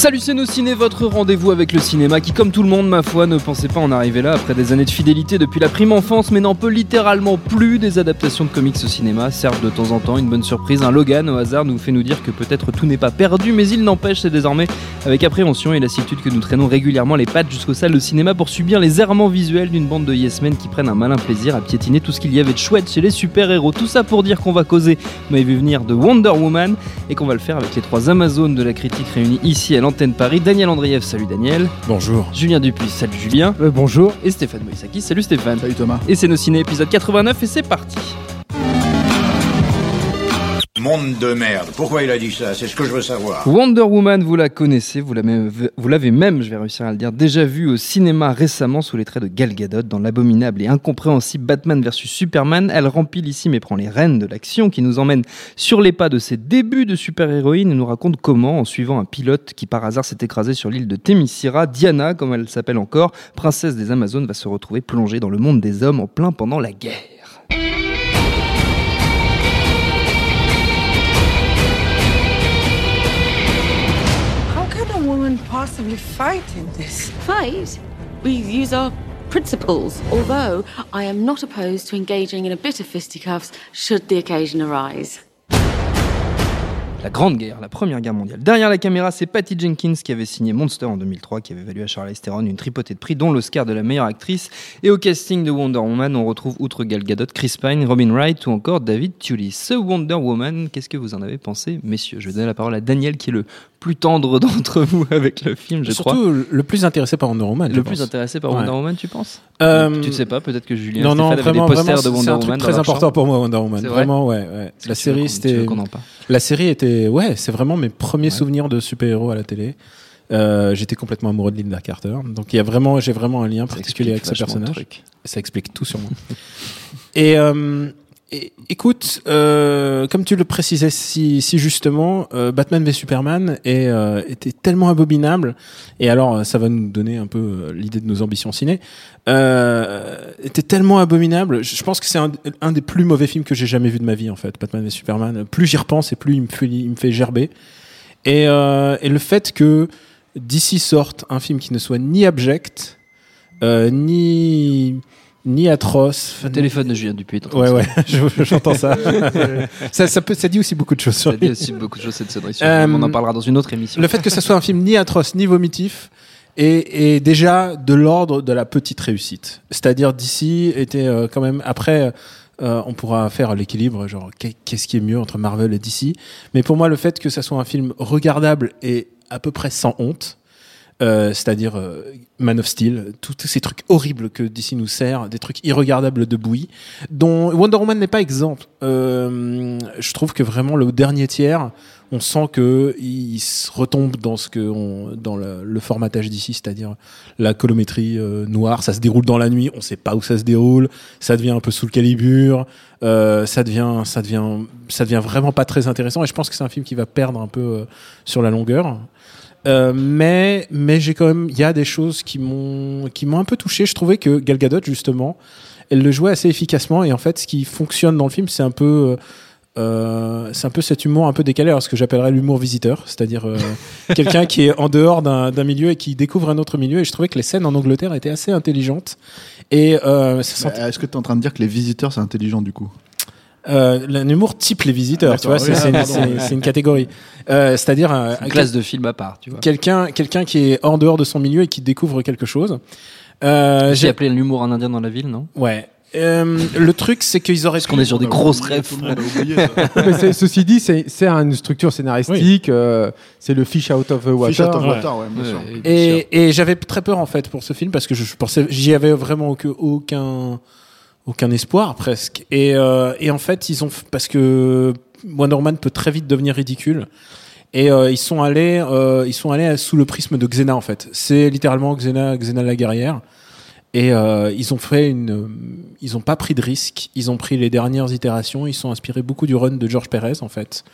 Salut c'est nos ciné, votre rendez-vous avec le cinéma qui comme tout le monde ma foi ne pensait pas en arriver là après des années de fidélité depuis la prime enfance mais n'en peut littéralement plus des adaptations de comics au cinéma, servent de temps en temps une bonne surprise, un Logan au hasard nous fait nous dire que peut-être tout n'est pas perdu mais il n'empêche c'est désormais avec appréhension et lassitude que nous traînons régulièrement les pattes jusqu'aux salles de cinéma pour subir les errements visuels d'une bande de yes men qui prennent un malin plaisir à piétiner tout ce qu'il y avait de chouette chez les super-héros. Tout ça pour dire qu'on va causer, m'avez vu venir, de Wonder Woman et qu'on va le faire avec les trois Amazones de la critique réunis ici à l'antenne Paris. Daniel Andrieff, salut Daniel. Bonjour. Julien Dupuis, salut Julien. Euh, bonjour. Et Stéphane Moïsaki, salut Stéphane. Salut Thomas. Et c'est nos ciné épisode 89 et c'est parti. Monde de merde. Pourquoi il a dit ça? C'est ce que je veux savoir. Wonder Woman, vous la connaissez, vous l'avez même, je vais réussir à le dire, déjà vu au cinéma récemment sous les traits de Gal Gadot dans l'abominable et incompréhensible Batman vs Superman. Elle remplit ici mais prend les rênes de l'action qui nous emmène sur les pas de ses débuts de super-héroïne et nous raconte comment, en suivant un pilote qui par hasard s'est écrasé sur l'île de Themyscira, Diana, comme elle s'appelle encore, princesse des Amazones, va se retrouver plongée dans le monde des hommes en plein pendant la guerre. Possibly fight in this? Fight? We use our principles. Although I am not opposed to engaging in a bit of fisticuffs should the occasion arise. La Grande Guerre, la Première Guerre mondiale. Derrière la caméra, c'est Patty Jenkins qui avait signé Monster en 2003, qui avait valu à Charlize Theron une tripotée de prix, dont l'Oscar de la meilleure actrice. Et au casting de Wonder Woman, on retrouve outre Gal Gadot, Chris Pine, Robin Wright ou encore David Tully. Ce Wonder Woman, qu'est-ce que vous en avez pensé, messieurs? Je vais donner la parole à Daniel, qui est le plus tendre d'entre vous avec le film, je crois. Surtout le plus intéressé par Wonder Woman. Le pense. plus intéressé par Ouais. Wonder Woman, tu penses Euh, Tu ne sais pas, peut-être que Julien Non, non, vraiment, des posters vraiment, de Wonder c'est un Woman truc dans très important chambre. pour moi, Wonder Woman. C'est vrai Vraiment, ouais, ouais. La série, c'était, la série était, ouais, c'est vraiment mes premiers souvenirs de super-héros à la télé. Euh, j'étais complètement amoureux de Linda Carter. Donc il y a vraiment, j'ai vraiment un lien Ça particulier avec ce personnage. Ça explique tout sur moi. et, euh, écoute, euh, comme tu le précisais si, justement, euh, Batman v Superman euh, était tellement abominable. Et alors, ça va nous donner un peu l'idée de nos ambitions ciné. Était tellement abominable. Je pense que c'est un, des plus mauvais films que j'ai jamais vu de ma vie en fait. Batman v Superman. Plus j'y repense et plus il me fait, gerber. Et, le fait que d'ici sorte un film qui ne soit ni abject, ni ni atroce. Le téléphone de Julien Dupuis. Ouais ouais, je- j'entends ça. ça. Ça peut, ça dit aussi beaucoup de choses sur Ça dit aussi beaucoup de choses cette sonnerie. Euh, on en parlera dans une autre émission. Le fait que ça soit un film ni atroce ni vomitif est, est déjà de l'ordre de la petite réussite. C'est-à-dire d'ici était euh, quand même après. euh, on pourra faire l'équilibre, genre qu'est- qu'est-ce qui est mieux entre Marvel et DC. Mais pour moi, le fait que ça soit un film regardable et à peu près sans honte, euh, c'est-à-dire euh, Man of Steel, tous ces trucs horribles que DC nous sert, des trucs irregardables de bouillie, dont Wonder Woman n'est pas exemple. Euh, je trouve que vraiment le dernier tiers, on sent que il se retombe dans ce que on, dans le, formatage d'ici, c'est-à-dire la colométrie euh, noire. Ça se déroule dans la nuit, on sait pas où ça se déroule. Ça devient un peu sous le calibre. Ça devient, ça devient, ça devient vraiment pas très intéressant. Et je pense que c'est un film qui va perdre un peu sur la longueur. Euh, mais mais j'ai quand même, il y a des choses qui m'ont qui m'ont un peu touché. Je trouvais que Gal Gadot justement, elle le jouait assez efficacement. Et en fait, ce qui fonctionne dans le film, c'est un peu euh, euh, c'est un peu cet humour un peu décalé, alors ce que j'appellerais l'humour visiteur, c'est-à-dire euh, quelqu'un qui est en dehors d'un d'un milieu et qui découvre un autre milieu. Et je trouvais que les scènes en Angleterre étaient assez intelligentes. Et euh, sentait- Est-ce que tu es en train de dire que les visiteurs c'est intelligent du coup? Euh, l'humour type les visiteurs, Ah, tu vois, d'accord, c'est oui, c'est une, pardon, c'est- ouais. c'est une catégorie. Euh, c'est-à-dire euh, Une classe de film à part, tu vois. quelqu'un quelqu'un qui est en dehors de son milieu et qui découvre quelque chose. Euh, J'ai appelé l'humour en indien dans la ville, non? Ouais. Euh, le truc, c'est qu'ils auraient. Parce qu'on est sur des grosses rêves. Ceci dit, c'est c'est une structure scénaristique, euh, c'est le fish out of the water. Fish out of Ouais. water, ouais, bien sûr. Et, et j'avais très peur en fait pour ce film parce que je, je pensais j'y avais vraiment aucun aucun espoir presque. Et, euh, et en fait ils ont parce que Wonder Woman peut très vite devenir ridicule. Et euh, ils sont allés, euh, ils sont allés sous le prisme de Xena en fait. C'est littéralement Xena, Xena la guerrière. Et ils ont fait une, ils ont pas pris de risques. Ils ont pris les dernières itérations. Ils sont inspirés beaucoup du run de George Perez en fait.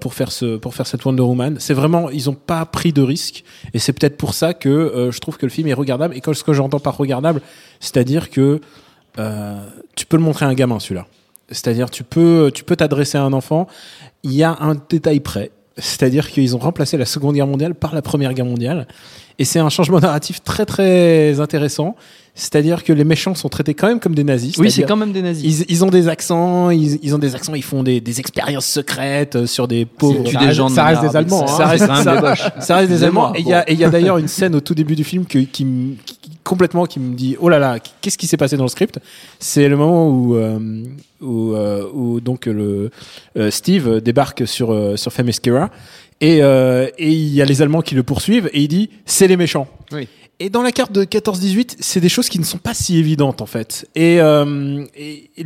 pour faire ce pour faire cette Wonder Woman c'est vraiment ils ont pas pris de risques et c'est peut-être pour ça que je trouve que le film est regardable et quand ce que j'entends par regardable c'est-à-dire que euh, tu peux le montrer à un gamin celui-là c'est-à-dire tu peux tu peux t'adresser à un enfant il y a un détail près c'est-à-dire qu'ils ont remplacé la Seconde Guerre mondiale par la Première Guerre mondiale et c'est un changement narratif très très intéressant c'est-à-dire que les méchants sont traités quand même comme des nazis Oui, c'est quand même des nazis. ils, ils ont des accents, ils, ils ont des accents, ils font des, des expériences secrètes euh, sur des pauvres. Ça des gens de ça reste des Allemands, hein. Ça reste, des Boches. ça reste des Excusez-moi, Allemands. Et il y a, d'ailleurs une scène au tout début du film que- qui- qui- complètement qui me dit oh là là qu'est-ce qui s'est passé dans le script? C'est le moment où euh, où, euh, où donc le euh, Steve débarque sur sur Themyscira et et il y a les Allemands qui le poursuivent et il dit c'est les méchants Oui. et dans la carte de 14-18, c'est des choses qui ne sont pas si évidentes en fait. Et, euh,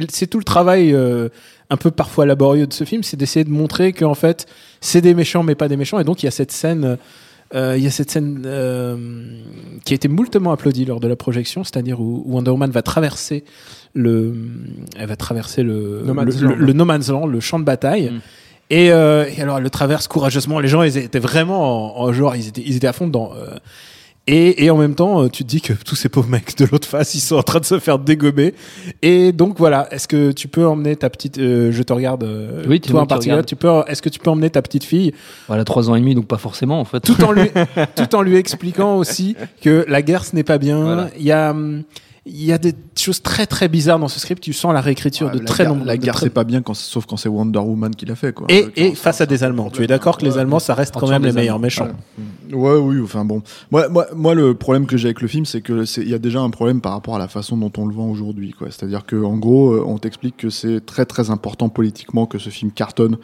c'est tout le travail euh, un peu parfois laborieux de ce film, c'est d'essayer de montrer qu'en fait c'est des méchants mais pas des méchants. Et donc il y a cette scène, il y a cette scène euh, qui a été moultement applaudie lors de la projection, c'est-à-dire où, où Wonder Woman va traverser le, elle va traverser le No Man's le, Land. le- le no man's land, le champ de bataille. Mm. Et, euh, et alors elle le traverse courageusement. Les gens ils étaient vraiment en, en genre ils étaient ils étaient à fond euh, et, et en même temps, euh, tu te dis que tous ces pauvres mecs de l'autre face, ils sont en train de se faire dégommer. Et donc voilà, est-ce que tu peux emmener ta petite, euh, je te regarde, euh, Oui, tu toi en particulier, tu peux, est-ce que tu peux emmener ta petite fille, Voilà, trois ans et demi, donc pas forcément en fait. tout en lui, tout en lui expliquant aussi que la guerre ce n'est pas bien. Voilà. Il y a, hum, il y a des choses très très bizarres dans ce script. Tu sens la réécriture Ouais, de la très nombreux. La guerre, c'est pas bien, quand, sauf quand c'est Wonder Woman qui l'a fait. Quoi. Et, Euh, et face à des Allemands. Tu es d'accord que les Allemands, ça reste quand même les meilleurs méchants. Ouais, oui, enfin bon. Moi, moi, moi, le problème que j'ai avec le film, c'est que il y a déjà un problème par rapport à la façon dont on le vend aujourd'hui, quoi. C'est-à-dire que, en gros, euh, on t'explique que c'est très, très important politiquement que ce film cartonne.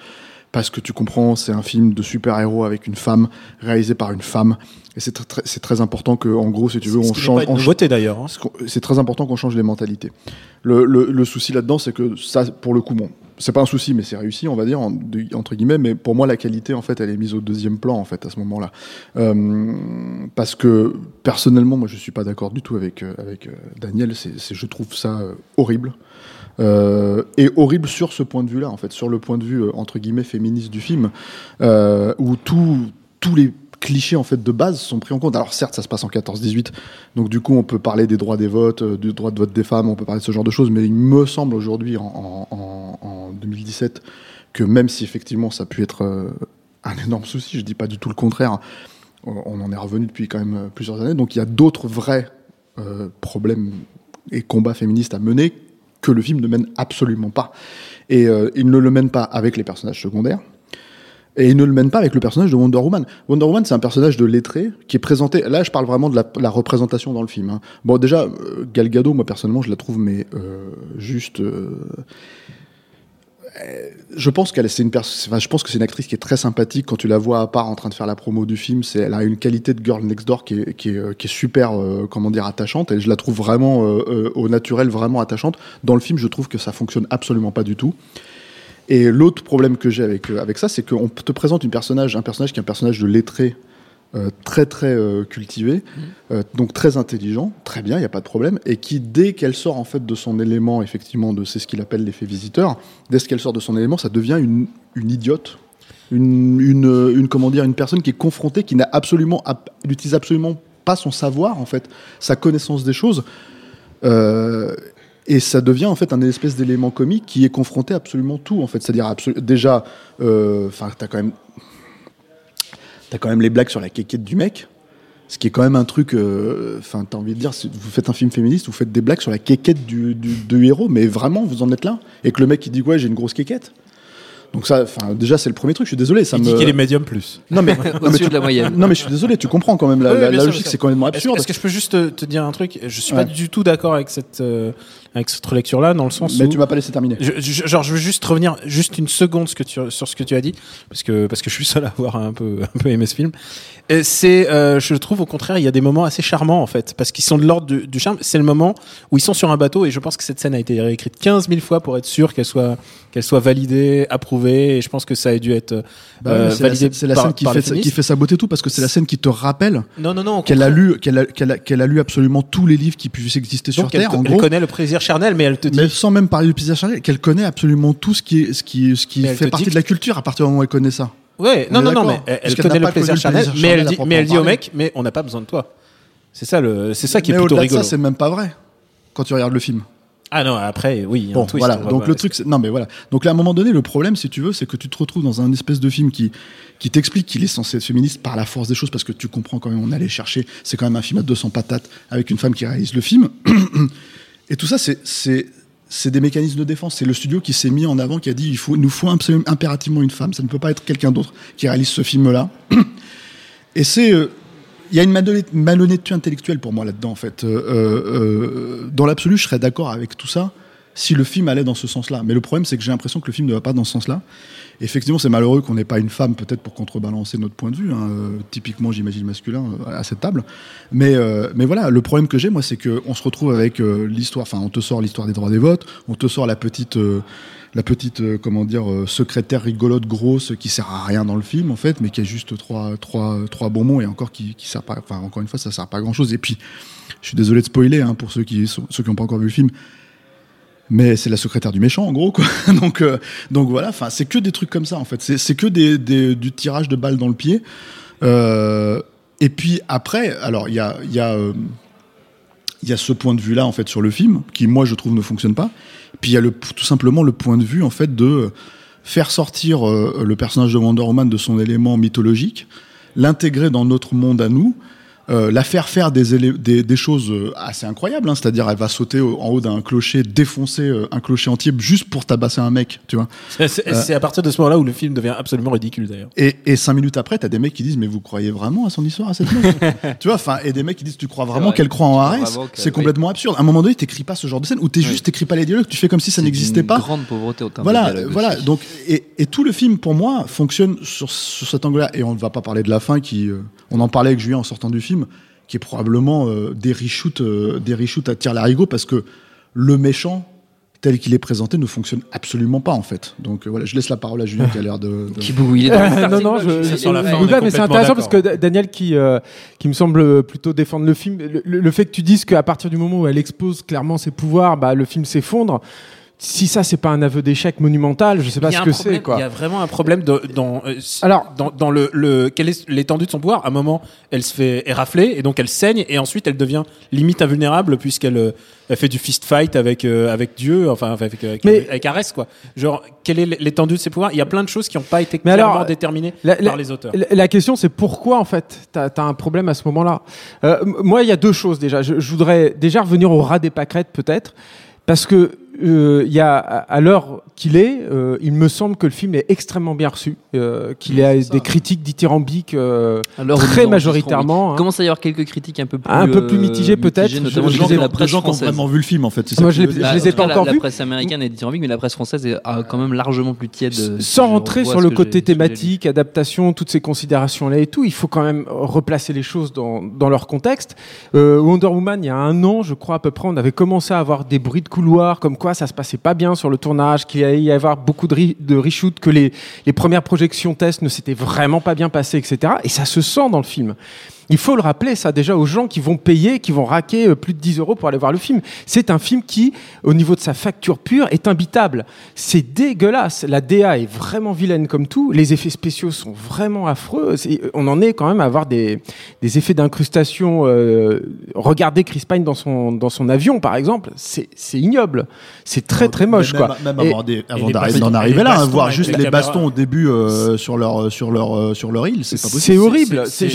Parce que tu comprends, c'est un film de super-héros avec une femme, réalisé par une femme. Et c'est très, c'est important que, en gros, si tu veux, on change, nouveauté d'ailleurs. hein. C'est très important qu'on change les mentalités. Le, le, le souci là-dedans, c'est que ça, pour le coup, bon, c'est pas un souci, mais c'est réussi, on va dire, entre guillemets. Mais pour moi, la qualité, en fait, elle est mise au deuxième plan, en fait, à ce moment-là. Euh, parce que personnellement, moi, je suis pas d'accord du tout avec euh, avec euh, Daniel. C'est, c'est- je trouve ça horrible. Euh, et horrible sur ce point de vue-là, en fait, sur le point de vue euh, entre guillemets féministe du film, euh, où tout, tous les clichés en fait de base sont pris en compte. Alors certes, ça se passe en 14-18, donc du coup on peut parler des droits des votes, euh, du droit de vote des femmes, on peut parler de ce genre de choses, mais il me semble aujourd'hui en, en- en- en 2017 que même si effectivement ça a pu être un énorme souci, je dis pas du tout le contraire, on en est revenu depuis quand même plusieurs années, donc il y a d'autres vrais problèmes et combats féministes à mener que le film ne mène absolument pas. Et euh, il ne le mène pas avec les personnages secondaires. Et il ne le mène pas avec le personnage de Wonder Woman. Wonder Woman, c'est un personnage de lettré qui est présenté. Là, je parle vraiment de la, représentation dans le film. hein. Bon, déjà, euh, Gal Gadot, moi personnellement, je la trouve, mais euh, juste. Je pense qu'elle, c'est une perso- enfin, je pense que c'est une actrice qui est très sympathique quand tu la vois à part en train de faire la promo du film. C'est, elle a une qualité de girl next door qui est, super, euh, comment dire, attachante. Et je la trouve vraiment euh, euh, au naturel, vraiment attachante. Dans le film, je trouve que ça fonctionne absolument pas du tout. Et l'autre problème que j'ai avec, avec ça, c'est qu'on te présente une personnage, un personnage qui est un personnage de lettré, euh, très très euh, cultivé, euh, donc très intelligent, très bien, il n'y a pas de problème, et qui dès qu'elle sort en fait de son élément, effectivement, de c'est ce qu'il appelle l'effet visiteur, dès qu'elle sort de son élément, ça devient une, une idiote, une, une, une comment dire, une personne qui est confrontée, qui n'a absolument, n'utilise absolument pas son savoir en fait, sa connaissance des choses. Et ça devient en fait un espèce d'élément comique qui est confronté à absolument tout en fait. C'est-à-dire déjà, enfin, t'as quand même, t'as quand même les blagues sur la quéquette du mec, ce qui est quand même un truc. euh, Enfin, t'as envie de dire, vous faites un film féministe, vous faites des blagues sur la quéquette du, du, du héros, mais vraiment, vous en êtes là. Et que le mec qui dit ouais, j'ai une grosse quéquette. Donc ça, enfin, déjà c'est le premier truc. Je suis désolé, ça Il me. dit qu'il est médium plus. Non mais, non, mais Au-dessus tu- de la moyenne. non mais je suis désolé, tu comprends quand même la, Oui, la- bien la sûr, logique, c'est quand même Est-ce absurde. est-ce que je peux juste te, te dire un truc? Je suis Ouais. pas du tout d'accord avec cette euh, avec cette relecture-là, dans le sens Mais où tu m'as pas laissé terminer. je, je- genre je veux juste revenir juste une seconde ce que tu, sur ce que tu as dit parce que parce que je suis seul à avoir un peu un peu aimé ce film. C'est euh, je trouve au contraire il y a des moments assez charmants en fait parce qu'ils sont de l'ordre du, du charme. C'est le moment où ils sont sur un bateau et je pense que cette scène a été réécrite 15 000 fois pour être sûr qu'elle soit qu'elle soit validée, approuvée. Et je pense que ça a dû être Bah euh, ouais, c'est la, validé c'est la scène qui fait, qui fait sa beauté tout parce que c'est la scène qui te rappelle Non, non, non. qu'elle a lu qu'elle a, qu'elle a, qu'elle a lu absolument tous les livres qui puissent exister sur Donc, elle, Terre. En elle gros, connaît le plaisir charnel, mais elle te dit. mais sans même parler du plaisir charnel, qu'elle connaît absolument tout ce qui est, ce qui, ce qui Mais fait partie dit de la culture à partir du moment où elle connaît ça. Ouais, On non, non, non, mais elle, elle connaît n'a le plaisir charnel, mais elle dit, mais elle dit au mec, mais on n'a pas besoin de toi. C'est ça le, c'est ça qui est Mais plutôt rigolo. ça, c'est même pas vrai quand tu regardes le film. ah non, après, oui. un Bon, twist, voilà. Donc le truc, non mais voilà. Donc là, à un moment donné, le problème, si tu veux, c'est que tu te retrouves dans un espèce de film qui qui t'explique qu'il est censé être féministe par la force des choses, parce que tu comprends quand même. On allait chercher. C'est quand même un film à 200 patates avec une femme qui réalise le film. Et tout ça, c'est des mécanismes de défense. C'est le studio qui s'est mis en avant, qui a dit il nous faut impérativement une femme. Ça ne peut pas être quelqu'un d'autre qui réalise ce film-là. Et c'est euh, il y a une malhonnête- malhonnêteté intellectuelle pour moi là-dedans, en fait. Euh, euh, dans l'absolu, je serais d'accord avec tout ça si le film allait dans ce sens-là. Mais le problème, c'est que j'ai l'impression que le film ne va pas dans ce sens-là. Effectivement, c'est malheureux qu'on n'ait pas une femme, peut-être pour contrebalancer notre point de vue, hein, euh, typiquement, j'imagine, masculin, euh, à cette table. Mais, euh, mais voilà, le problème que j'ai, moi, c'est qu'on se retrouve avec l'histoire, enfin, on te sort l'histoire des droits des votes, on te sort la petite. la petite, comment dire, secrétaire rigolote grosse qui sert à rien dans le film en fait, mais qui a juste trois, trois, trois bons mots et encore qui, qui sert pas, enfin encore une fois, ça sert pas à grand chose. Et puis, je suis désolé de spoiler hein, pour ceux qui ceux qui n'ont pas encore vu le film, mais c'est la secrétaire du méchant en gros quoi. donc euh, donc voilà, enfin c'est que des trucs comme ça en fait. C'est que des, du tirage de balles dans le pied. Euh, et puis après, alors il y a il y a euh, il y a ce point de vue là en fait sur le film qui moi je trouve ne fonctionne pas. Puis il y a le, tout simplement le point de vue en fait de faire sortir le personnage de Wonder Woman de son élément mythologique, l'intégrer dans notre monde à nous, euh, la faire faire des, des, des choses euh, assez incroyables, hein, c'est-à-dire elle va sauter au- en haut d'un clocher, défoncer euh, un clocher entier juste pour tabasser un mec, tu vois. C'est- C'est c'est à partir de ce moment-là où le film devient absolument ridicule d'ailleurs. Et, et cinq minutes après, t'as des mecs qui disent mais vous croyez vraiment à son histoire à cette meuf? Tu vois, enfin, et des mecs qui disent tu crois vraiment vrai. qu'elle croit en qu'elle- C'est complètement absurde. À un moment donné, t'écris pas ce genre de scène ou t'es juste t'écris pas les dialogues, tu fais comme si ça n'existait pas. grande pauvreté au terme Voilà, voilà. aussi. Donc, et, et tout le film, pour moi, fonctionne sur, sur cet angle-là. Et on ne va pas parler de la fin, qui, euh, on en parlait avec Julien en sortant du film, qui est probablement euh, des reshoots, euh, des reshoots à tir larigot, parce que le méchant tel qu'il est présenté ne fonctionne absolument pas en fait. Donc euh, voilà, je laisse la parole à Julien qui a l'air de. de- Qui bouille, il est dans le non, non, je, je, la fin, oui, mais c'est intéressant parce que Daniel qui, euh, qui me semble plutôt défendre le film, le, le- le fait que tu dises qu'à partir du moment où elle expose clairement ses pouvoirs, bah, le film s'effondre. Si ça, c'est pas un aveu d'échec monumental, je sais pas ce que c'est, quoi. Il y a vraiment un problème de- dans, euh, Alors- dans, dans le, le, quelle est l'étendue de son pouvoir? À un moment, elle se fait érafler et donc elle saigne et ensuite elle devient limite invulnérable puisqu'elle euh, elle fait du fist fight avec, euh, avec Dieu, enfin avec, avec, Mais- avec Arès, quoi. Genre, quelle est l'étendue de ses pouvoirs? Il y a plein de choses qui n'ont pas été clairement alors, déterminées la- la- par les auteurs. La, la question, c'est pourquoi en fait t'as as un problème à ce moment-là? Euh, moi, il y a deux choses déjà. Je, je voudrais déjà revenir au ras des pâquerettes peut-être, parce que euh, il y a à l'heure qu'il est, euh, il me semble que le film est extrêmement bien reçu, euh, qu'il a des critiques dithyrambiques euh, très majoritairement. hein. Il commence à y avoir quelques critiques un peu plus, Un peu plus euh, mitigées, peut-être. notamment Je- de qui- la presse gens qui ont vraiment vu le film en fait. Moi, je dire. je les ai pas encore la, vus. La presse américaine est dithyrambique, mais la presse française est ah, quand même largement plus tiède. Sans je rentrer sur le côté thématique, adaptation, toutes ces considérations-là et tout, il faut quand même replacer les choses dans, dans leur contexte. Euh, Wonder Woman, il y a un an, je crois à peu près, on avait commencé à avoir des bruits de couloir, comme quoi ça se passait pas bien sur le tournage, qu'il allait y avoir beaucoup de, re- de que les, les premières projections tests ne s'étaient vraiment pas bien passées, etc. Et ça se sent dans le film. Il faut le rappeler, ça, déjà, aux gens qui vont payer, qui vont raquer euh, plus de 10 euros pour aller voir le film. C'est un film qui, au niveau de sa facture pure, est imbitable. C'est dégueulasse. La DA est vraiment vilaine comme tout. Les effets spéciaux sont vraiment affreux. On en est quand même à avoir des, des effets d'incrustation. Euh, regardez Chris Pine dans son, dans son avion, par exemple. C'est c'est ignoble. C'est très, très moche, Même- quoi. Même Et- avant, avant d'en arriver là, hein, bastons voir juste les bastons au début euh, sur leur sur leur sur leur île, c'est pas possible. C'est horrible. C'est-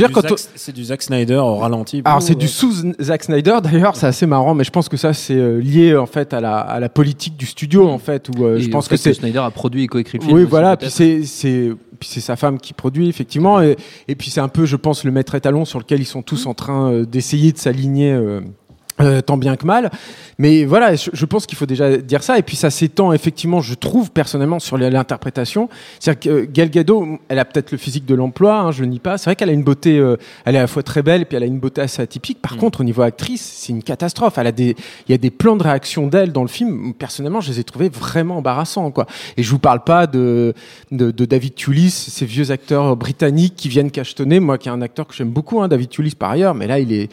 du, Zack- c'est du Zack Snyder au ralenti. Alors c'est du sous Zack Snyder d'ailleurs, c'est assez marrant, mais je pense que ça c'est euh, lié en fait à la, à la politique du studio en fait, où euh, je pense que c'est Snyder a produit et coécrit le film. oui aussi, voilà, puis c'est c'est puis c'est sa femme qui produit effectivement, et, et puis c'est un peu je pense le maître étalon sur lequel ils sont tous en train euh, d'essayer de s'aligner. euh, euh, tant bien que mal. Mais voilà, je, je pense qu'il faut déjà dire ça. Et puis ça s'étend effectivement, je trouve personnellement, sur l'interprétation. C'est-à-dire que euh, Gal Gadot, elle a peut-être le physique de l'emploi, hein, je nie pas. C'est vrai qu'elle a une beauté, euh, elle est à la fois très belle, et puis elle a une beauté assez atypique. Par contre, au niveau actrice, c'est une catastrophe. Elle a des, il y a des plans de réaction d'elle dans le film. Personnellement, je les ai trouvés vraiment embarrassants, quoi. Et je vous parle pas de, de, de David Tulis, ces vieux acteurs britanniques qui viennent cachetonner. Moi, qui est un acteur que j'aime beaucoup, hein, David Tulis par ailleurs, mais là, il est,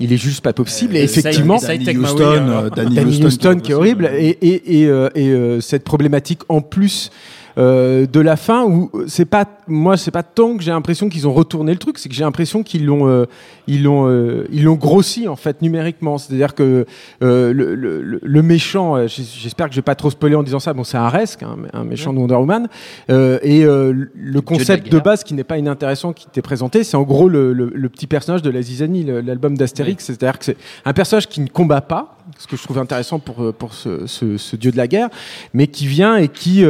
il est juste pas possible. et effectivement, Danny Take Houston, Maui, euh, Danny Houston, Houston qui est horrible et, et, et, euh, et, euh, cette problématique en plus euh, de la fin où c'est pas moi c'est pas tant que j'ai l'impression qu'ils ont retourné le truc c'est que j'ai l'impression qu'ils l'ont euh, ils l'ont euh, ils l'ont grossi en fait numériquement. C'est-à-dire que euh, le, le, le méchant j'espère que je vais pas trop spoiler en disant ça bon c'est un resque hein, un méchant de Wonder Woman et le concept de, base qui n'est pas inintéressant qui t'est présenté c'est en gros le, petit personnage de la Zizanie l'album d'Astérix. C'est-à-dire que c'est un personnage qui ne combat pas ce que je trouve intéressant pour, pour ce, ce, ce dieu de la guerre, mais qui vient et qui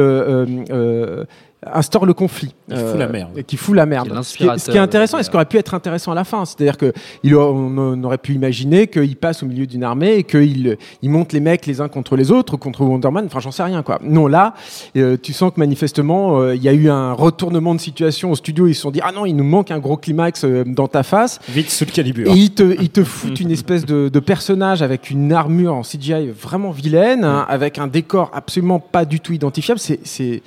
instaure le conflit. Il fout la merde. et Qui fout la merde. Qui est Ce qui est, intéressant et ce qui aurait pu être intéressant à la fin. C'est-à-dire que il, on, aurait pu imaginer qu'il passe au milieu d'une armée et qu'il il monte les mecs les uns contre les autres, contre Wonder Man. Enfin, j'en sais rien, quoi. Non, là, euh, tu sens que manifestement, euh, il y a eu un retournement de situation au studio. Ils se sont dit, ah non, il nous manque un gros climax euh, dans ta face. Vite sous le calibre. Et ils te, ils te foutent une espèce de, de personnage avec une armure en CGI vraiment vilaine, hein, avec un décor absolument pas du tout identifiable. C'est-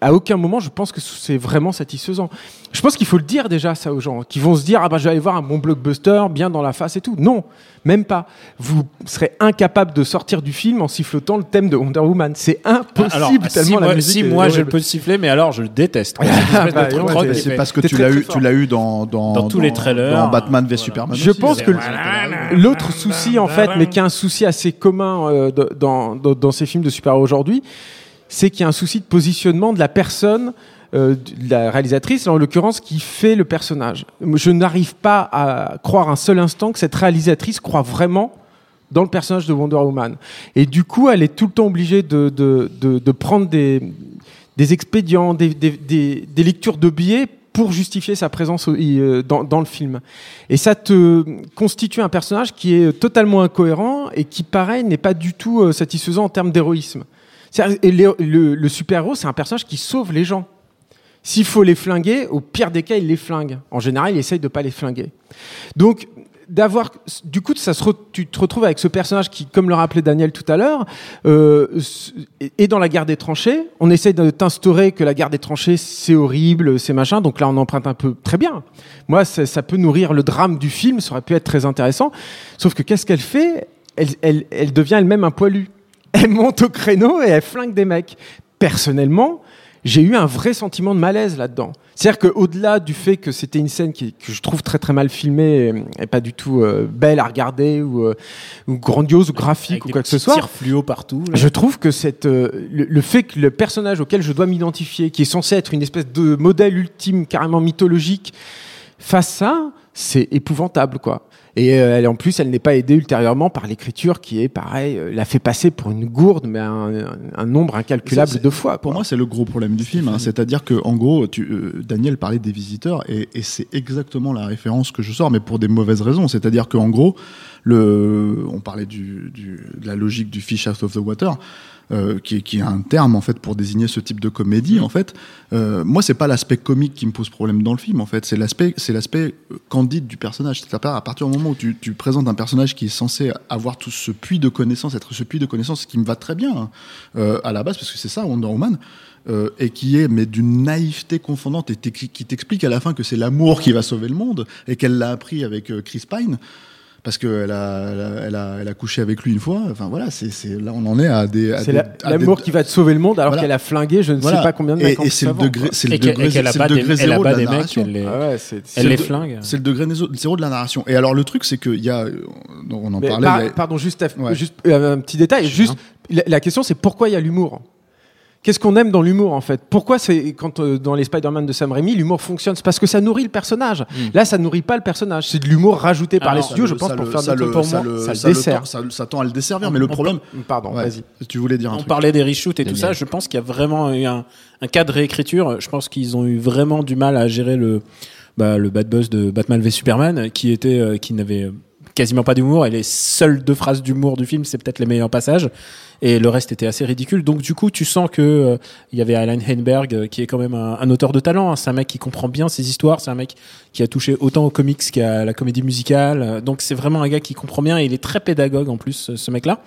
à aucun moment, je pense que c'est vraiment satisfaisant. Je pense qu'il faut le dire déjà ça aux gens, qui vont se dire ah bah je vais aller voir un bon blockbuster, bien dans la face et tout. Non, même pas. Vous serez incapable de sortir du film en sifflotant le thème de Wonder Woman. C'est impossible Alors, tellement si la moi, musique si moi je le peux siffler, mais alors je le déteste. Ah, bah, c'est- parce que tu l'as eu, tu l'as eu dans, dans, Dans tous les trailers. dans Batman v Superman. Je aussi. pense que l'autre souci, en fait, mais qui est un souci assez commun euh, dans, dans, dans ces films de super-héros aujourd'hui, c'est qu'il y a un souci de positionnement de la personne, euh, de la réalisatrice, en l'occurrence, qui fait le personnage. Je n'arrive pas à croire un seul instant que cette réalisatrice croit vraiment dans le personnage de Wonder Woman. Et du coup, elle est tout le temps obligée de, prendre des, expédients, des, lectures de billets pour justifier sa présence euh, dans, dans le film. Et ça te constitue un personnage qui est totalement incohérent et qui, pareil, n'est pas du tout euh, satisfaisant en termes d'héroïsme. Le, super-héros, c'est un personnage qui sauve les gens. S'il faut les flinguer, au pire des cas, il les flingue. En général, il essaye de pas les flinguer. Donc, d'avoir, du coup, ça se tu te retrouves avec ce personnage qui, comme le rappelait Daniel tout à l'heure, euh, est dans la guerre des tranchées. On essaye de t'instaurer que la guerre des tranchées, c'est horrible, c'est machin. Donc là, on emprunte un peu très bien. Moi, ça, peut nourrir le drame du film, ça aurait pu être très intéressant. Sauf que qu'est-ce qu'elle fait? Elle devient elle-même un poilu. Elle monte au créneau et elle flingue des mecs. Personnellement, j'ai eu un vrai sentiment de malaise là-dedans. C'est-à-dire qu'au-delà du fait que c'était une scène qui, que je trouve très très mal filmée et, et pas du tout euh, belle à regarder ou, euh, ou grandiose ou graphique Avec ou quoi que ce soit, fluo partout. là. je trouve que cette, euh, le, le fait que le personnage auquel je dois m'identifier, qui est censé être une espèce de modèle ultime carrément mythologique, fasse ça, c'est épouvantable quoi. Et euh, elle, en plus, elle n'est pas aidée ultérieurement par l'écriture qui est pareil, euh, la fait passer pour une gourde, mais un, un- nombre incalculable de fois. Pour quoi. moi, c'est le gros problème du film. hein. C'est-à-dire que, en gros, tu, euh, Daniel parlait des visiteurs et, et c'est exactement la référence que je sors, mais pour des mauvaises raisons. C'est-à-dire qu'en gros, le, on parlait du, du- de la logique du fish out of the water. Euh, qui, est- qui est un terme en fait pour désigner ce type de comédie en fait. Euh, moi c'est pas l'aspect comique qui me pose problème dans le film en fait. C'est l'aspect c'est l'aspect candide du personnage. C'est-à-dire à partir du moment où tu, tu présentes un personnage qui est censé avoir tout ce puits de connaissances être ce puits de connaissances qui me va très bien hein, euh, à la base parce que c'est ça Wonder Woman euh, et qui est mais d'une naïveté confondante et qui t'explique à la fin que c'est l'amour qui va sauver le monde et qu'elle l'a appris avec euh, Chris Pine parce qu'elle a, elle a, elle a, elle a couché avec lui une fois. Enfin voilà, c'est, c'est là on en est à des. à C'est des- la- à l'amour des- qui va te sauver le monde alors Voilà. qu'elle a flingué je ne Voilà. sais pas combien de Et, mecs et plus c'est le degré, c'est le Et degré, et des, zéro de la des mecs, narration. elle les, Ah ouais, c'est- elle c'est les le- flingue. C'est le degré zéro de la narration. Et alors le truc, c'est qu'il y a, on en Mais parlait. par- a- Pardon, juste, à- Ouais. juste euh, un petit détail. Juste, la, la question, c'est pourquoi il y a l'humour? Qu'est-ce qu'on aime dans l'humour en fait? Pourquoi c'est quand euh, dans les Spider-Man de Sam Raimi l'humour fonctionne? C'est parce que ça nourrit le personnage. Là, ça nourrit pas le personnage. C'est de l'humour rajouté par Alors, les studios, le- je pense, pour le- faire ça le- pour ça moi, ça ça dessert. tend- ça- tend à le desservir, mais le problème. Pardon, Ouais. vas-y. Tu voulais dire un On truc. parlait des reshoots et tout ça. Je pense qu'il y a vraiment eu un, un cas de réécriture. Je pense qu'ils ont eu vraiment du mal à gérer le, bah, le bad buzz de Batman v Superman, qui était, euh, qui n'avait quasiment pas d'humour et les seules deux phrases d'humour du film, c'est peut-être les meilleurs passages et le reste était assez ridicule. Donc du coup, tu sens que euh, il y avait Alan Heinberg euh, qui est quand même un, auteur de talent. hein. C'est un mec qui comprend bien ses histoires. C'est un mec qui a touché autant aux comics qu'à la comédie musicale. Euh, Donc c'est vraiment un gars qui comprend bien et il est très pédagogue en plus, ce- mec-là.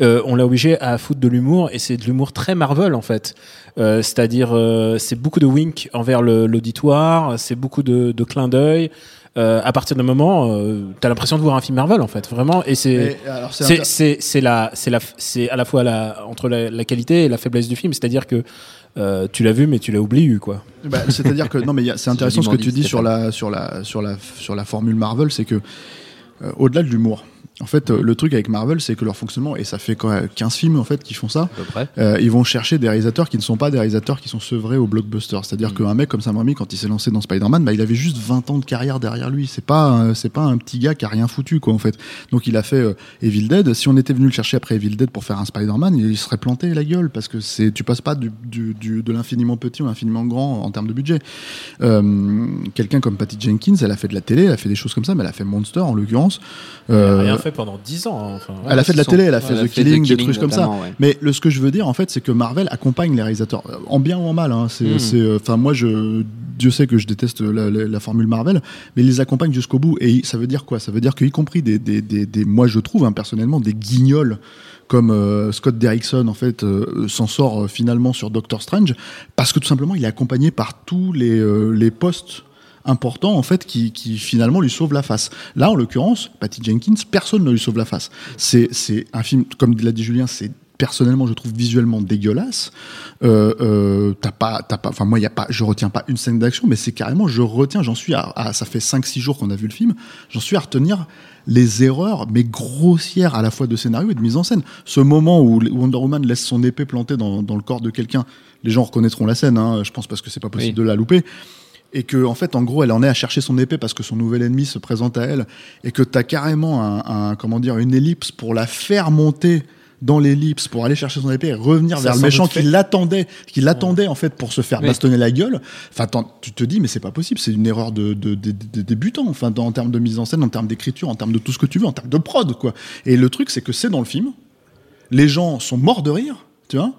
On l'a obligé à foutre de l'humour et c'est de l'humour très Marvel en fait. C'est-à-dire, c'est beaucoup de wink envers l'auditoire, c'est beaucoup de, de clins d'œil. Euh, à partir d'un moment, euh, t'as l'impression de voir un film Marvel en fait, vraiment. Et c'est alors, c'est c'est la c'est la c'est à la fois la entre la, la qualité et la faiblesse du film, c'est-à-dire que euh, tu l'as vu mais tu l'as oublié quoi. Bah, C'est-à-dire que non, mais c'est intéressant ce que tu dis sur la sur la sur la sur la formule Marvel, c'est que euh, au-delà de l'humour. En fait, euh, le truc avec Marvel, c'est que leur fonctionnement, et ça fait quand même 15 films en fait qui font ça, euh, ils vont chercher des réalisateurs qui ne sont pas des réalisateurs qui sont sevrés au blockbuster. C'est-à-dire Mm. qu'un mec comme Sam Raimi, quand il s'est lancé dans Spider-Man, bah, il avait juste 20 ans de carrière derrière lui. C'est pas, c'est pas un petit gars qui a rien foutu, quoi, en fait. Donc il a fait euh, Evil Dead. Si on était venu le chercher après Evil Dead pour faire un Spider-Man, il serait planté la gueule parce que c'est, tu passes pas du, du, du- de l'infiniment petit ou l'infiniment grand en termes de budget. Euh, quelqu'un comme Patty Jenkins, elle a fait de la télé, elle a fait des choses comme ça, mais elle a fait Monster en l'occurrence. Fait pendant 10 ans. hein, Enfin, ouais. elle a fait de la télé, elle a fait The Killing, des trucs comme ça. Mais le, ce que je veux dire, en fait, c'est que Marvel accompagne les réalisateurs, euh, en bien ou en mal. Hein. C'est, c'est, euh, enfin, moi, je, Dieu sait que je déteste la, la- la formule Marvel, mais ils les accompagnent jusqu'au bout. Et ça veut dire quoi? Ça veut dire qu'y compris des, des, des, des- moi, je trouve hein, personnellement des guignols comme euh, Scott Derrickson, en fait, euh, s'en sort euh, finalement sur Doctor Strange, parce que tout simplement, il est accompagné par tous les, euh, les postes importants en fait qui, qui finalement lui sauvent la face. Là en l'occurrence, Patty Jenkins, personne ne lui sauve la face. C'est c'est un film comme l'a dit Julien, c'est personnellement je trouve visuellement dégueulasse. Euh, euh, t'as pas t'as pas enfin moi il y a pas je retiens pas une scène d'action mais c'est carrément je retiens j'en suis à, à- ça fait 5 6 jours qu'on a vu le film, j'en suis à retenir les erreurs, mais grossières à la fois de scénario et de mise en scène. Ce moment où Wonder Woman laisse son épée plantée dans, dans le corps de quelqu'un, les gens reconnaîtront la scène, hein, je pense parce que c'est pas possible Oui. de la louper et que en fait en gros elle en est à chercher son épée parce que son nouvel ennemi se présente à elle et que t'as carrément un, un- comment dire une ellipse pour la faire monter dans l'ellipse pour aller chercher son épée et revenir Ça vers le méchant qui l'attendait qui l'attendait en fait pour se faire Oui. bastonner la gueule. Enfin tu te dis mais c'est pas possible c'est une erreur de, de, de- de- de débutant enfin dans- en termes de mise en scène en termes d'écriture en termes de tout ce que tu veux en termes de prod quoi. Et le truc c'est que c'est dans le film les gens sont morts de rire tu vois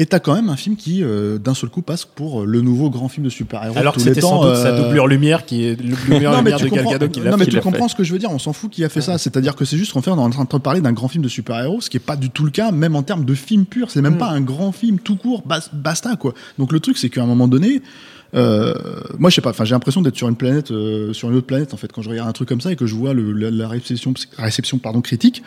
et t'as quand même un film qui, euh, d'un seul coup, passe pour euh, le nouveau grand film de super-héros. Alors que c'était sans doute sa euh, doublure lumière qui est le lumière, non, mais lumière tu de Gal comprends, Gadot qui l'a non, mais tu fait. comprends ce que je veux dire. On s'en fout qui a fait ça. C'est-à-dire que c'est juste qu'en fait, on est en train de parler d'un grand film de super-héros, ce qui est pas du tout le cas, même en termes de film pur. C'est même Mm. pas un grand film tout court, bas- basta, quoi. Donc le truc, c'est qu'à un moment donné, euh, moi, je sais pas, enfin, j'ai l'impression d'être sur une planète, euh, sur une autre planète, en fait, quand je regarde un truc comme ça et que je vois le, la, la réception, réception, pardon, critique,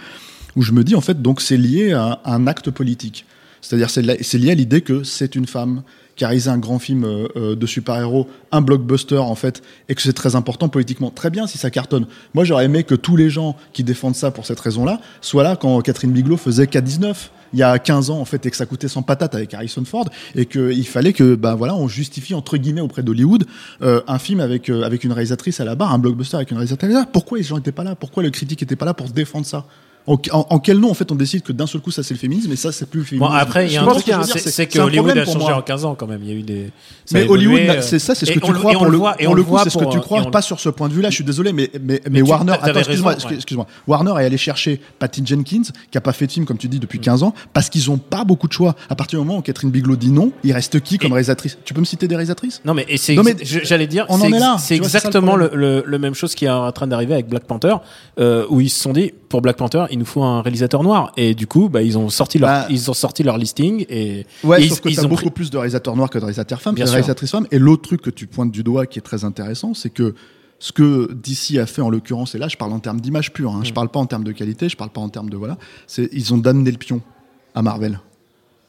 où je me dis, en fait, donc c'est lié à, un acte politique. C'est-à-dire, c'est lié à l'idée que c'est une femme qui a réalisé un grand film euh, euh, de super-héros, un blockbuster en fait, et que c'est très important politiquement. Très bien si ça cartonne. Moi, j'aurais aimé que tous les gens qui défendent ça pour cette raison-là soient là quand Catherine Bigelow faisait K19 il y a 15 ans en fait et que ça coûtait 100 patates avec Harrison Ford et qu'il fallait que ben voilà on justifie entre guillemets auprès d'Hollywood euh, un film avec avec une réalisatrice à la barre un blockbuster avec une réalisatrice à la barre pourquoi les gens étaient pas là? Pourquoi le critique était pas là pour défendre ça? En, en- en quel nom en fait on décide que d'un seul coup ça c'est le féminisme et ça c'est plus le féminisme? Bon, après, il y a Je un pense truc, c'est que Hollywood a changé en 15 ans quand même. Il y a eu des. ça mais évolué, Hollywood, euh, c'est ça, c'est ce que tu crois et on pour le voit- pour le coup, c'est ce que tu crois, pas sur ce point de vue-là. Je suis désolé, mais mais, mais, Mais tu- Warner, attends, excuse-moi, ouais. Warner est allé chercher Patty Jenkins, qui a pas fait de film comme tu dis depuis 15 ans, parce qu'ils ont pas beaucoup de choix. À partir du moment où Catherine Bigelow dit non, il reste qui comme réalisatrice? Tu peux me citer des réalisatrices? Non mais c'est j'allais dire on c'est là, exactement le même chose qui est en train d'arriver avec Black Panther euh, où ils se sont dit pour Black Panther il nous faut un réalisateur noir et du coup bah ils ont sorti leur Bah, ils ont sorti leur listing et Ouais, et sauf que ils, ils ont beaucoup pris- plus de réalisateurs noirs que de réalisateurs femmes, de réalisatrices femmes. Et l'autre truc que tu pointes du doigt qui est très intéressant, c'est que ce que DC a fait en l'occurrence, et là je parle en termes d'image pure, hein, Mm. je parle pas en termes de qualité, je parle pas en termes de voilà, c'est ils ont damné le pion à Marvel.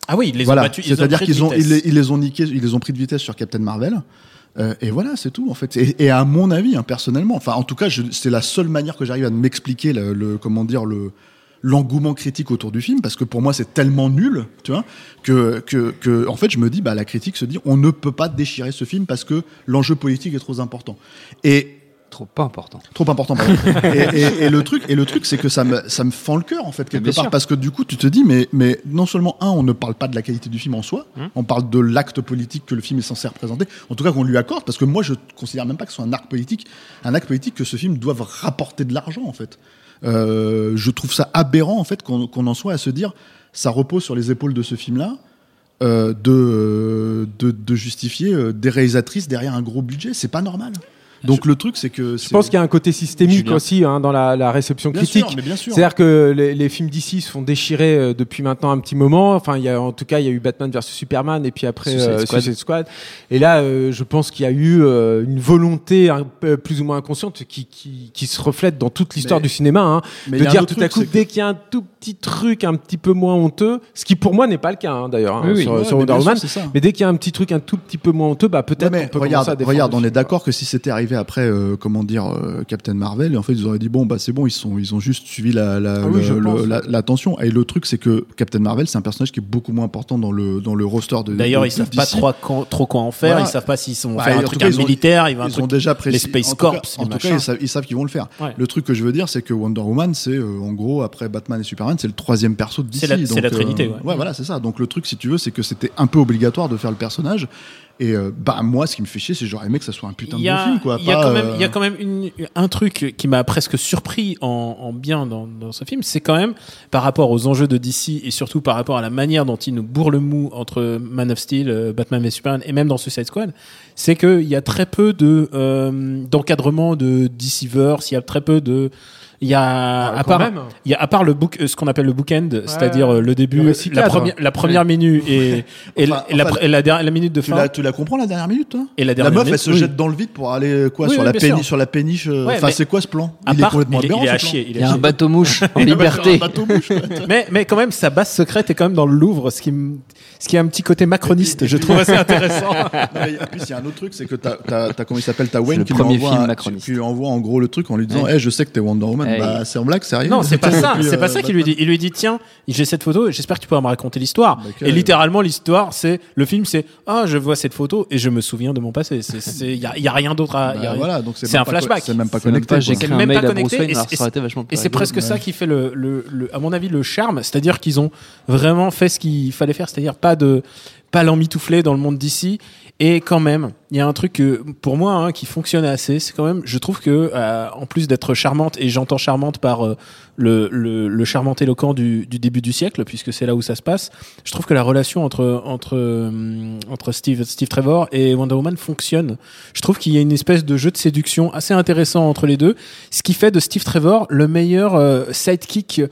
ah oui ils les voilà, ont battus c'est-à-dire qu'ils ont, ils les ont niqués, ils les ont pris de vitesse sur Captain Marvel. Euh, et voilà, c'est tout en fait. Et, à mon avis, hein, personnellement, enfin en tout cas, c'est la seule manière que j'arrive à m'expliquer le- comment dire le l'engouement critique autour du film parce que pour moi c'est tellement nul tu vois que, que, que en fait je me dis bah la critique se dit on ne peut pas déchirer ce film parce que l'enjeu politique est trop important et Trop pas important. Trop important. pardon. et, et- et le truc, et le truc, c'est que ça me, ça me fend le cœur en fait quelque bien part sûr. parce que du coup, tu te dis, mais, mais non seulement un, on ne parle pas de la qualité du film en soi, Hum. on parle de l'acte politique que le film est censé représenter. En tout cas, qu'on lui accorde, parce que moi, je considère même pas que ce soit un acte politique, un acte politique que ce film doive rapporter de l'argent en fait. Euh, je trouve ça aberrant en fait qu'on qu'on en soit à se dire, ça repose sur les épaules de ce film-là. euh, de, de, de justifier euh, des réalisatrices derrière un gros budget, c'est pas normal. Donc le truc, c'est que Je pense qu'il y a un côté systémique Julien. aussi hein, dans la, la réception Bien critique. sûr, mais bien sûr. C'est-à-dire que les, les films d'ici se font déchirer euh, depuis maintenant un petit moment. Enfin, il y a, en tout cas, il y a eu Batman vs Superman et puis après Suicide euh, Squad. Suicide Squad. Et là, euh, je pense qu'il y a eu euh, une volonté un peu plus ou moins inconsciente qui, qui, qui se reflète dans toute l'histoire du cinéma. Hein, mais de dire tout à coup, dès qu'il y a un tout petit truc un petit peu moins honteux, ce qui pour moi n'est pas le cas hein, d'ailleurs hein, Oui, sur, Ouais, sur mais Wonder Woman. Mais dès qu'il y a un petit truc un tout petit peu moins honteux, bah peut-être Ouais, mais on peut regarde, regarde, on est d'accord que si c'était arrivé après, euh, comment dire, euh, Captain Marvel, et en fait ils auraient dit bon bah c'est bon, ils sont, ils ont juste suivi la la, Ah oui, le- je le- pense. la, la tension. Et le truc c'est que Captain Marvel c'est un personnage qui est beaucoup moins important dans le dans le roster de. D'ailleurs, ils savent de pas trop, quand- trop quoi en faire. Voilà. Ils savent pas s'ils sont Bah, faire un truc cas, un ils ont- militaire. Il va un Ils truc ont déjà précis. les Space en tout cas- Corps, En tout cas, ils savent, ils savent qu'ils vont le faire. Ouais. Le truc que je veux dire, c'est que Wonder Woman, c'est euh, en gros après Batman et Superman, c'est le troisième perso de DC. C'est la- c'est donc, la Trinité, ouais. voilà, c'est ça. Donc le truc, si tu veux, c'est que c'était un peu obligatoire de faire le personnage. Et euh, bah moi, ce qui me fait chier, c'est que j'aurais aimé que ça soit un putain de bon film, quoi. il y a quand même, euh, il y a quand même une, un truc qui m'a presque surpris en, en bien dans, dans ce film, c'est quand même par rapport aux enjeux de DC et surtout par rapport à la manière dont il nous bourre le mou entre Man of Steel, euh, Batman v Superman et même dans Suicide Squad, c'est qu'il y a très peu de euh, d'encadrement de DCverse, il y a très peu de il y a Ah, à part il y a à part le book euh, ce qu'on appelle le bookend c'est-à-dire euh, le début Le récit la première la première minute et et, Enfin, et la, enfin, et la, dernière- la minute de Tu fin la, tu la comprends la dernière minute, toi? Et la La dernière meuf, minute, elle se oui. jette dans le vide pour aller quoi Oui, sur, oui, la péniche, sur la péniche. euh, Ouais, Enfin, mais- c'est quoi ce plan? à Il part est complètement il, est- aberrant. il est à ce plan. chier il est Il y a à un chier. bateau mouche en liberté. mais, mais quand même, sa base secrète est quand même dans le Louvre, ce qui, ce qui a un petit côté macroniste, je trouve assez intéressant. Non, mais en plus, il y a un autre truc, c'est que t'as, t'as, t'as- comment il s'appelle, t'as Wayne qui lui envoie, un- macroniste. qui lui envoie en gros le truc en lui disant, Ouais. Eh, je sais que t'es Wonder Woman. Hey. Bah, c'est en blague, sérieux. non, c'est pas ça, c'est pas euh, ça qu'il lui dit. Il lui dit, tiens, j'ai cette photo, j'espère que tu pourras me raconter l'histoire. Bah, et quel- littéralement, l'histoire, c'est, le film, c'est, ah, je vois cette photo, et je me souviens de mon passé. C'est, c'est, y a, y a rien d'autre à, Bah, y a rien- voilà, donc c'est, un flashback. C'est même pas connecté. C'est même pas connecté, et c'est- presque ça qui fait le- à mon avis, le charme. C'est-à-dire qu'ils ont vraiment fait ce qu'il fallait faire. C'est-à-dire pas de, pas l'emmitoufler dans le monde d'ici. Et quand même, il y a un truc pour moi, hein, qui fonctionne assez. C'est quand même, je trouve que, euh, en plus d'être charmante, et j'entends charmante par euh, le, le, charmant éloquent du, début du siècle, puisque c'est là où ça se passe. Je trouve que la relation entre entre euh, entre Steve Steve Trevor et Wonder Woman fonctionne. Je trouve qu'il y a une espèce de jeu de séduction assez intéressant entre les deux, ce qui fait de Steve Trevor le meilleur sidekick.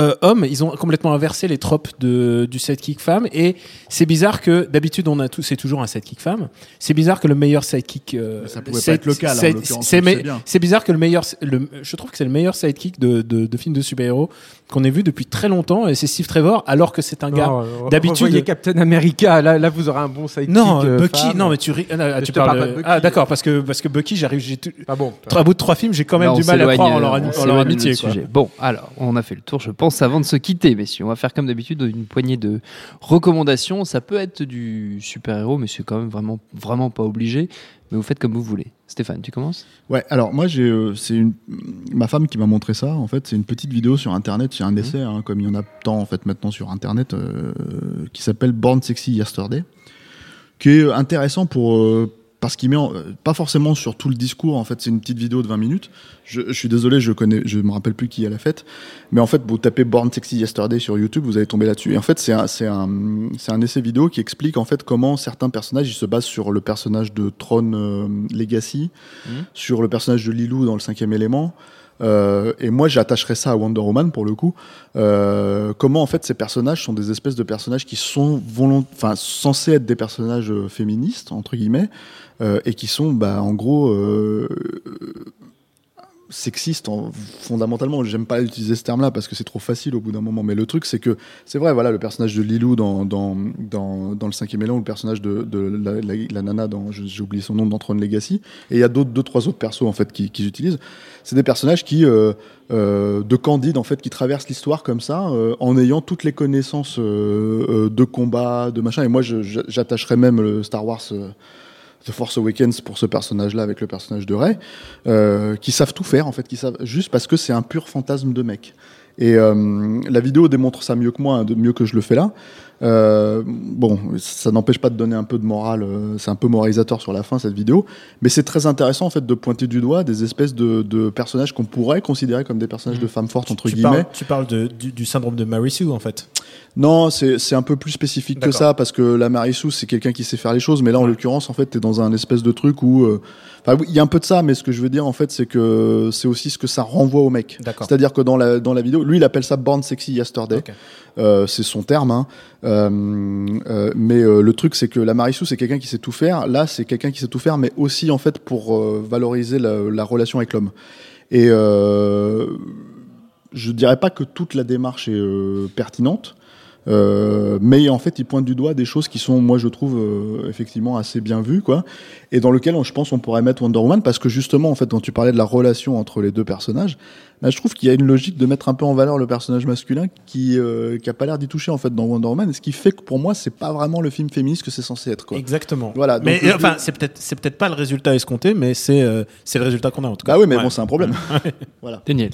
Euh, homme, ils ont complètement inversé les tropes de, du sidekick femme et c'est bizarre que d'habitude on a tout, c'est toujours un sidekick femme. C'est bizarre que le meilleur sidekick, euh, Ça pouvait pas side- être le cas, l'occurrence, c'est bizarre que le meilleur, le, je trouve que c'est le meilleur sidekick de, de, de film de super-héros qu'on ait vu depuis très longtemps et c'est Steve Trevor alors que c'est un gars. Non, euh, d'habitude- Captain America, là, là vous aurez un bon sidekick. Non, euh, Bucky, femme. non mais tu, ris- ah, Je tu parles pas de Bucky. Ah d'accord parce que parce que Bucky j'arrive j'ai tout, Ah bon. à bout de trois films j'ai quand même du mal à croire en leur, amitié notre quoi. sujet. Bon, alors, on a fait le tour, je pense, avant de se quitter, messieurs. On va faire comme d'habitude une poignée de recommandations. Ça peut être du super-héros, mais c'est quand même vraiment, vraiment pas obligé. Mais vous faites comme vous voulez. Stéphane, tu commences? Ouais, alors moi j'ai euh, c'est une ma femme qui m'a montré ça en fait, c'est une petite vidéo sur internet, c'est un essai hein, comme il y en a tant en fait maintenant sur internet euh, qui s'appelle Born Sexy Yesterday qui est intéressant pour euh, parce qu'il met en- euh, pas forcément sur tout le discours en fait, c'est une petite vidéo de 20 minutes. Je, je suis désolé, je connais je me rappelle plus qui a la fête, mais en fait vous tapez Born Sexy Yesterday sur YouTube, vous allez tomber là-dessus. Et en fait, c'est un c'est un c'est un essai vidéo qui explique en fait comment certains personnages ils se basent sur le personnage de Tron euh, Legacy sur le personnage de Lilou dans le cinquième élément. Euh, et moi, j'attacherais ça à Wonder Woman pour le coup. Euh, comment en fait ces personnages sont des espèces de personnages qui sont volont, enfin censés être des personnages euh, féministes entre guillemets et qui sont, bah, en gros. Euh, sexistes en, fondamentalement. J'aime pas utiliser ce terme là parce que c'est trop facile au bout d'un moment. Mais le truc c'est que c'est vrai voilà le personnage de Lilou dans dans, dans, dans le cinquième élan ou le personnage de, la, nana dans j'ai oublié son nom dans Tron Legacy. Et il y a deux trois autres persos en fait qui, qui utilisent c'est des personnages qui euh, euh, de Candide en fait qui traversent l'histoire comme ça euh, en ayant toutes les connaissances euh, euh, de combat de machin. Et moi j'attacherais même le Star Wars euh, The Force Awakens pour ce personnage-là avec le personnage de Rey, euh, qui savent tout faire en fait, qui savent juste parce que c'est un pur fantasme de mec. Et euh, la vidéo démontre ça mieux que moi, hein, mieux que je le fais là. Euh, bon, ça n'empêche pas de donner un peu de morale. euh, c'est un peu moralisateur sur la fin cette vidéo, mais c'est très intéressant en fait de pointer du doigt des espèces de, de personnages qu'on pourrait considérer comme des personnages de femmes fortes entre tu guillemets. parles, tu parles de- du, du syndrome de Mary Sue en fait. Non, c'est un peu plus spécifique que ça parce que la Marissou c'est quelqu'un qui sait faire les choses, mais là en l'occurrence en fait t'es dans un espèce de truc où, euh, enfin oui, il y a un peu de ça, mais ce que je veux dire en fait c'est que c'est aussi ce que ça renvoie au mec. C'est-à-dire que dans la dans la vidéo, lui il appelle ça Born Sexy Yesterday. Euh, c'est son terme, hein. Euh, euh, mais euh, le truc c'est que la Marissou c'est quelqu'un qui sait tout faire. Là c'est quelqu'un qui sait tout faire, mais aussi en fait pour valoriser la, la relation avec l'homme. Et je dirais pas que toute la démarche est pertinente, euh, mais en fait, il pointe du doigt des choses qui sont, moi, je trouve euh, effectivement assez bien vues, quoi, et dans lequel, on- je pense, on pourrait mettre Wonder Woman parce que justement, en fait, quand tu parlais de la relation entre les deux personnages, bah, je trouve qu'il y a une logique de mettre un peu en valeur le personnage masculin qui euh, qui a pas l'air d'y toucher en fait dans Wonder Woman, ce qui fait que pour moi, c'est pas vraiment le film féministe que c'est censé être, quoi. Exactement. Voilà. donc, Mais je- euh, enfin, c'est peut-être c'est peut-être pas le résultat escompté, mais c'est euh, c'est le résultat qu'on a en tout cas. bah oui, mais Ouais. bon, c'est un problème. voilà. Daniel.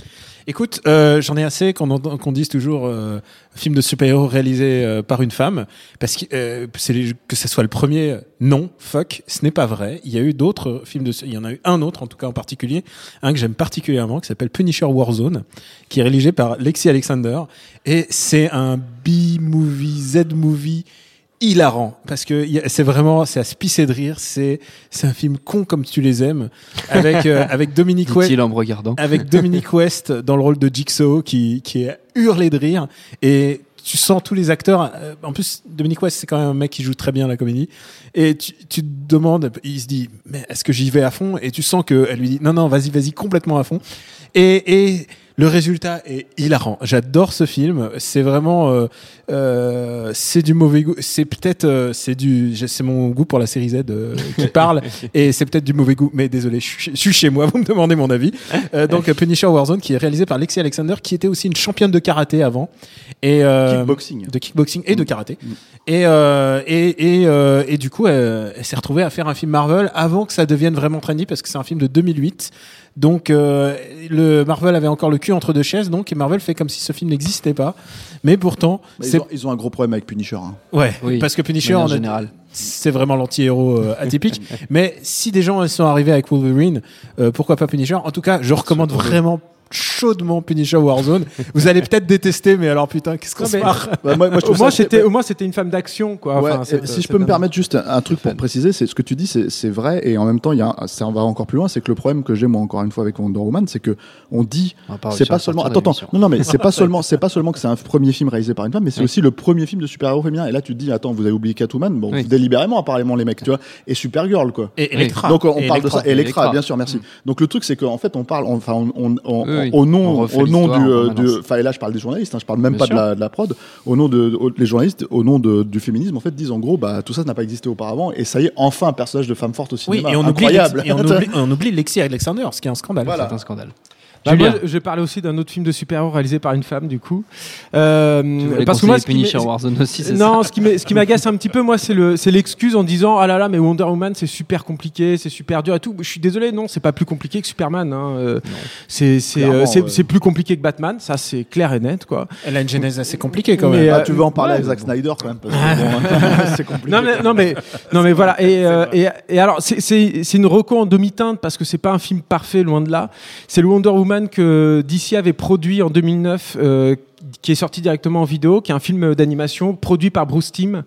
Écoute, euh, j'en ai assez qu'on qu'on dise toujours euh, film de super-héros réalisé euh, par une femme, parce que euh, que ce soit le premier, non, fuck, ce n'est pas vrai. Il y a eu d'autres films de, il y en a eu un autre en tout cas en particulier, un que j'aime particulièrement, qui s'appelle Punisher Warzone, qui est réalisé par Lexi Alexander, et c'est un B-movie, Z-movie hilarant parce que c'est vraiment c'est à se pisser de rire c'est c'est un film con comme tu les aimes avec euh, avec Dominique West en me regardant. avec Dominique West dans le rôle de Jigsaw qui, qui est hurlé de rire et tu sens tous les acteurs euh, en plus Dominique West c'est quand même un mec qui joue très bien la comédie et tu, tu te demandes il se dit mais est-ce que j'y vais à fond? Et tu sens que elle lui dit non non vas-y vas-y complètement à fond et, et le résultat est hilarant. J'adore ce film. C'est vraiment, euh, euh, c'est du mauvais goût. C'est peut-être, euh, c'est du, c'est mon goût pour la série Z euh, qui parle, et c'est peut-être du mauvais goût. Mais désolé, je suis, chez moi. Vous me demandez mon avis. Euh, donc Punisher Warzone, qui est réalisé par Lexi Alexander, qui était aussi une championne de karaté avant, et euh, Kickboxing. de kickboxing et de Mm. karaté. Et, euh, et, et, euh, et du coup, elle, elle s'est retrouvée à faire un film Marvel avant que ça devienne vraiment trendy parce que c'est un film de 2008. Donc, euh, le Marvel avait encore le cul entre deux chaises, donc et Marvel fait comme si ce film n'existait pas. Mais pourtant, Bah, ils, ont, ils ont un gros problème avec Punisher. hein. ouais, Oui, parce que Punisher, a- générale. c'est vraiment l'anti-héros euh, atypique. Mais si des gens sont arrivés avec Wolverine, euh, pourquoi pas Punisher? En tout cas, je recommande vraiment chaudement Punisher Warzone. Vous allez peut-être détester, mais alors putain, qu'est-ce qu'on se marre Bah, moi, moi, je Au moins, c'était, au moins, c'était une femme d'action, quoi. Ouais, Enfin, et cette- si je peux me permettre juste un, un truc pour préciser, c'est ce que tu dis, c'est vrai, et en même temps, il y a un- ça va encore plus loin, c'est que le problème que j'ai moi encore une fois avec Wonder Woman, c'est que on dit, c'est pas seulement, attends, attends, non, non, mais c'est pas seulement, c'est pas seulement que c'est un premier film réalisé par une femme, mais c'est Oui. aussi le premier film de super-héros féminin. Et là, tu te dis, attends, vous avez oublié Catwoman, bon, Oui. délibérément apparemment les mecs, tu vois, et Supergirl quoi. Et Electra. Donc on Et parle de ça, et Electra, Electra. bien sûr, merci. Donc le truc c'est qu'en fait on parle, enfin on, on- on- Oui, oui. au nom, au nom du, euh, de- enfin et là je parle des journalistes, hein, je parle même Bien pas de la, de la prod. Au nom de, au- les journalistes, au nom de, du féminisme en fait disent en gros bah tout ça n'a pas existé auparavant et ça y est enfin un personnage de femme forte au Oui, cinéma. et on oublie, incroyable. Et on oublie, on oublie Lexi Alexander, ce qui est un scandale. Voilà. C'est un scandale. Bah, moi, je vais parler aussi d'un autre film de super-héros réalisé par une femme, du coup. Euh, parce que moi, ce qui Warzone aussi, c'est non, ça ce qui m'est- ce qui m'agace un petit peu, moi, c'est le, c'est l'excuse en disant, ah là là, mais Wonder Woman, c'est super compliqué, c'est super dur et tout. Je suis désolé, non, c'est pas plus compliqué que Superman. Hein. euh, C'est, euh, c'est plus compliqué que Batman, ça c'est clair et net, quoi. Elle a une genèse assez compliquée quand Mais, même. Ah, euh, tu veux en parler ouais, avec Zack bon. Snyder quand même parce que bon, c'est compliqué. Non mais, non mais, non mais voilà. Et, euh, et, et alors, c'est- c'est c'est une reco en demi-teinte parce que c'est pas un film parfait, loin de là. C'est le Wonder Woman que DC avait produit en 2009, euh, qui est sorti directement en vidéo, qui est un film d'animation produit par Bruce Timm,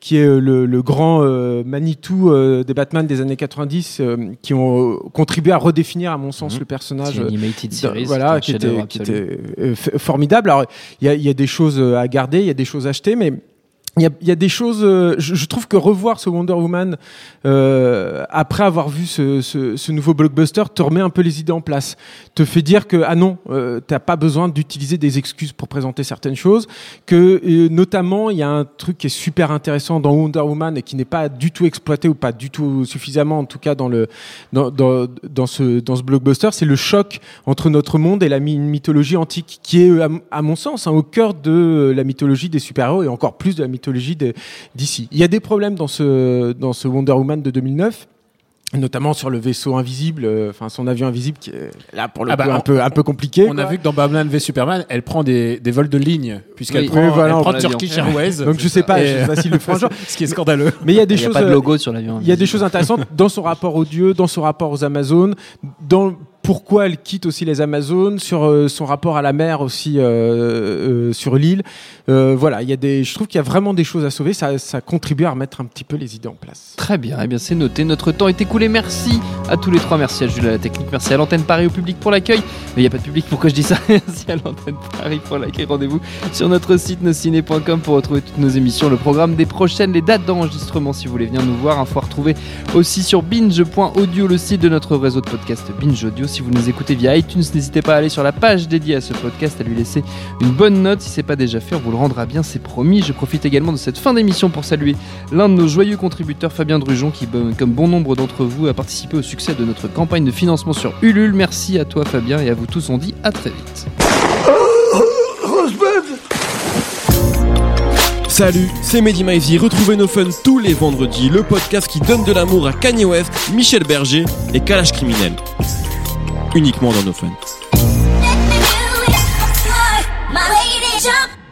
qui est euh, le, le grand euh, Manitou euh, des Batman des années 90, euh, qui ont contribué à redéfinir, à mon sens, Mhm. le personnage. Animated series, voilà, qui était, qui était formidable. Alors, il y a, il y a des choses à garder, il y a des choses à acheter, mais il y a, des choses. euh, je, trouve que revoir ce Wonder Woman euh, après avoir vu ce, nouveau blockbuster te remet un peu les idées en place, te fait dire que ah non, euh, t'as pas besoin d'utiliser des excuses pour présenter certaines choses. Que euh, notamment il y a un truc qui est super intéressant dans Wonder Woman et qui n'est pas du tout exploité ou pas du tout suffisamment en tout cas dans le dans, ce dans ce blockbuster, c'est le choc entre notre monde et la my- mythologie antique, qui est, à mon sens, hein, au cœur de la mythologie des super-héros et encore plus de la mythologie d'ici. Il y a des problèmes dans ce, dans ce Wonder Woman de 2009. notamment sur le vaisseau invisible, euh, enfin son avion invisible qui est là pour le Ah coup bah, un on- peu un peu compliqué. On a vu que dans Batman v Superman, elle prend des, des vols de ligne, puisqu'elle Oui. prend, Oui, voilà, elle prend prend. Turkish Airways. Donc je sais pas, je sais pas s'il le jour. Ce qui est scandaleux. Mais il y a des Il n'y a choses. pas de euh, logo sur l'avion. Il y a des choses intéressantes dans son rapport aux dieux, dans son rapport aux Amazones, dans pourquoi elle quitte aussi les Amazones, sur euh, son rapport à la mer aussi euh, euh, sur l'île. Voilà, il y a des, je trouve qu'il y a vraiment des choses à sauver. Ça, ça contribue à remettre un petit peu les idées en place. Très bien, eh bien c'est noté. Notre temps est écoulé. Merci à tous les trois. Merci à Jules à la technique. Merci à l'antenne Paris au public pour l'accueil. Mais il n'y a pas de public, pourquoi je dis ça Merci à l'antenne Paris pour l'accueil. Rendez-vous sur notre site nosciné.com pour retrouver toutes nos émissions, le programme des prochaines, les dates d'enregistrement si vous voulez venir nous voir. Info à retrouver aussi sur binge.audio, le site de notre réseau de podcast Binge Audio. Si vous nous écoutez via iTunes, n'hésitez pas à aller sur la page dédiée à ce podcast, à lui laisser une bonne note. Si c'est pas déjà fait, on vous le rendra bien, c'est promis. Je profite également de cette fin d'émission pour saluer l'un de nos joyeux contributeurs, Fabien Drujon, qui, comme bon nombre d'entre vous, a participé au succès de notre campagne de financement sur Ulule. Merci à toi, Fabien, et à vous tous. On dit à très vite. Salut, c'est Mehdi Maizy. Retrouvez nos fun tous les vendredis, le podcast qui donne de l'amour à Kanye West, Michel Berger et Kalash Criminel. Uniquement dans nos jump